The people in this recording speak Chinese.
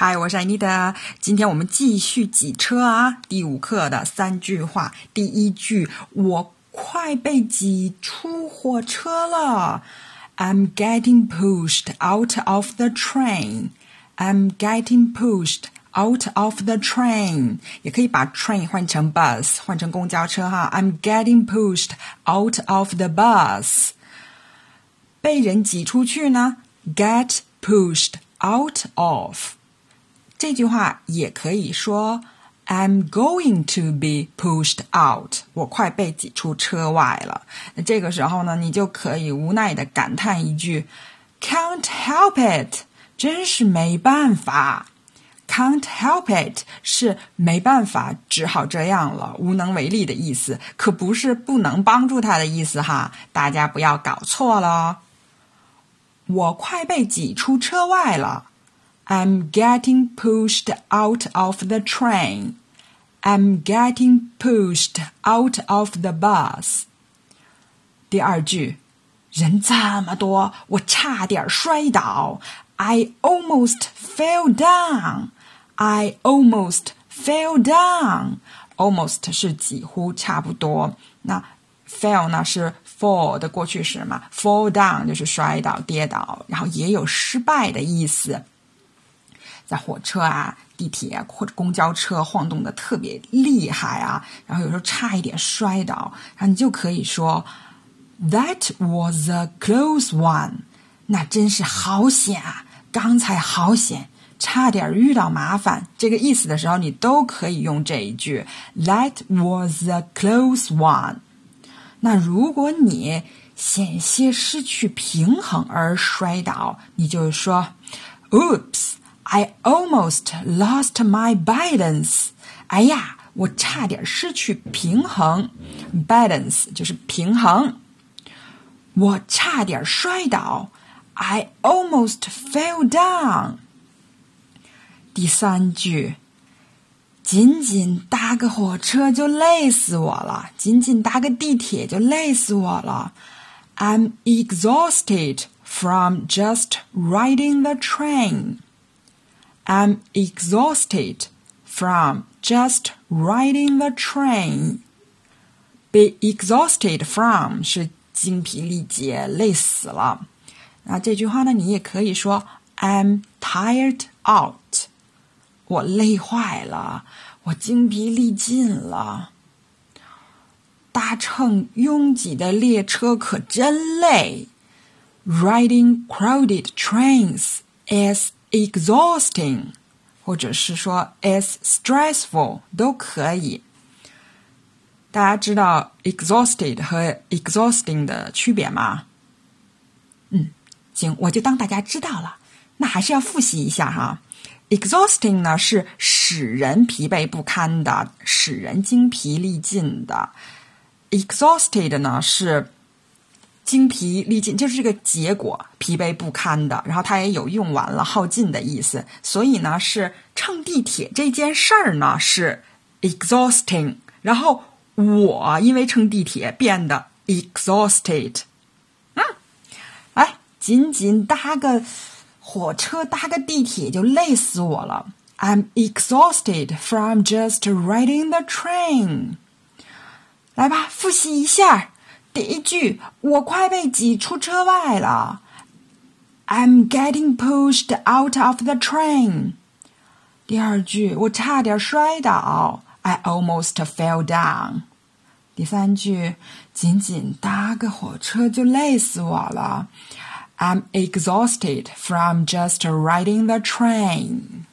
嗨，我是艾妮的。今天我们继续挤车啊，第五课的三句话。第一句，我快被挤出火车了。I'm getting pushed out of the train. I'm getting pushed out of the train. 也可以把 train 换成 bus，换成公交车哈。I'm getting pushed out of the bus. 被人挤出去呢，get pushed out of。这句话也可以说 "I'm going to be pushed out"，我快被挤出车外了。那这个时候呢，你就可以无奈的感叹一句 "Can't help it"，真是没办法。Can't help it 是没办法，只好这样了，无能为力的意思，可不是不能帮助他的意思哈，大家不要搞错了。我快被挤出车外了。I'm getting pushed out of the train. I'm getting pushed out of the bus. 第二句，人这么多，我差点摔倒。I almost fell down. I almost fell down. Almost 是几乎差不多。那 fell 呢是 fall 的过去式嘛？fall down 就是摔倒、跌倒，然后也有失败的意思。 在火车啊、地铁或者公交车晃动的特别厉害啊，然后有时候差一点摔倒，然后你就可以说，That was a close one。那真是好险啊！刚才好险，差点遇到麻烦。这个意思的时候，你都可以用这一句，That was a close one。那如果你险些失去平衡而摔倒，你就说，Oops。I almost lost my balance。哎呀，我差点失去平衡。balance 就是平衡。我差点摔倒。I almost fell down。第三句，仅仅搭个火车就累死我了，仅仅搭个地铁就累死我了。I'm exhausted from just riding the train. I'm exhausted from just riding the train. Be exhausted from 是精疲力竭、累死了。那这句话呢，你也可以说 I'm tired out。我累坏了，我精疲力尽了。搭乘拥挤的列车可真累。Riding crowded trains is exhausting，或者是说 is stressful 都可以。大家知道 exhausted 和 exhausting 的区别吗？嗯，行，我就当大家知道了。那还是要复习一下哈。exhausting 呢是使人疲惫不堪的，使人精疲力尽的。exhausted 呢是。精疲力尽就是这个结果，疲惫不堪的。然后它也有用完了、耗尽的意思。所以呢，是乘地铁这件事儿呢是 exhausting。然后我因为乘地铁变得 exhausted。嗯，哎，仅仅搭个火车、搭个地铁就累死我了。I'm exhausted from just riding the train。来吧，复习一下。第一句，我快被挤出车外了。I'm getting pushed out of the train。第二句，我差点摔倒。I almost fell down。第三句，仅仅搭个火车就累死我了。I'm exhausted from just riding the train。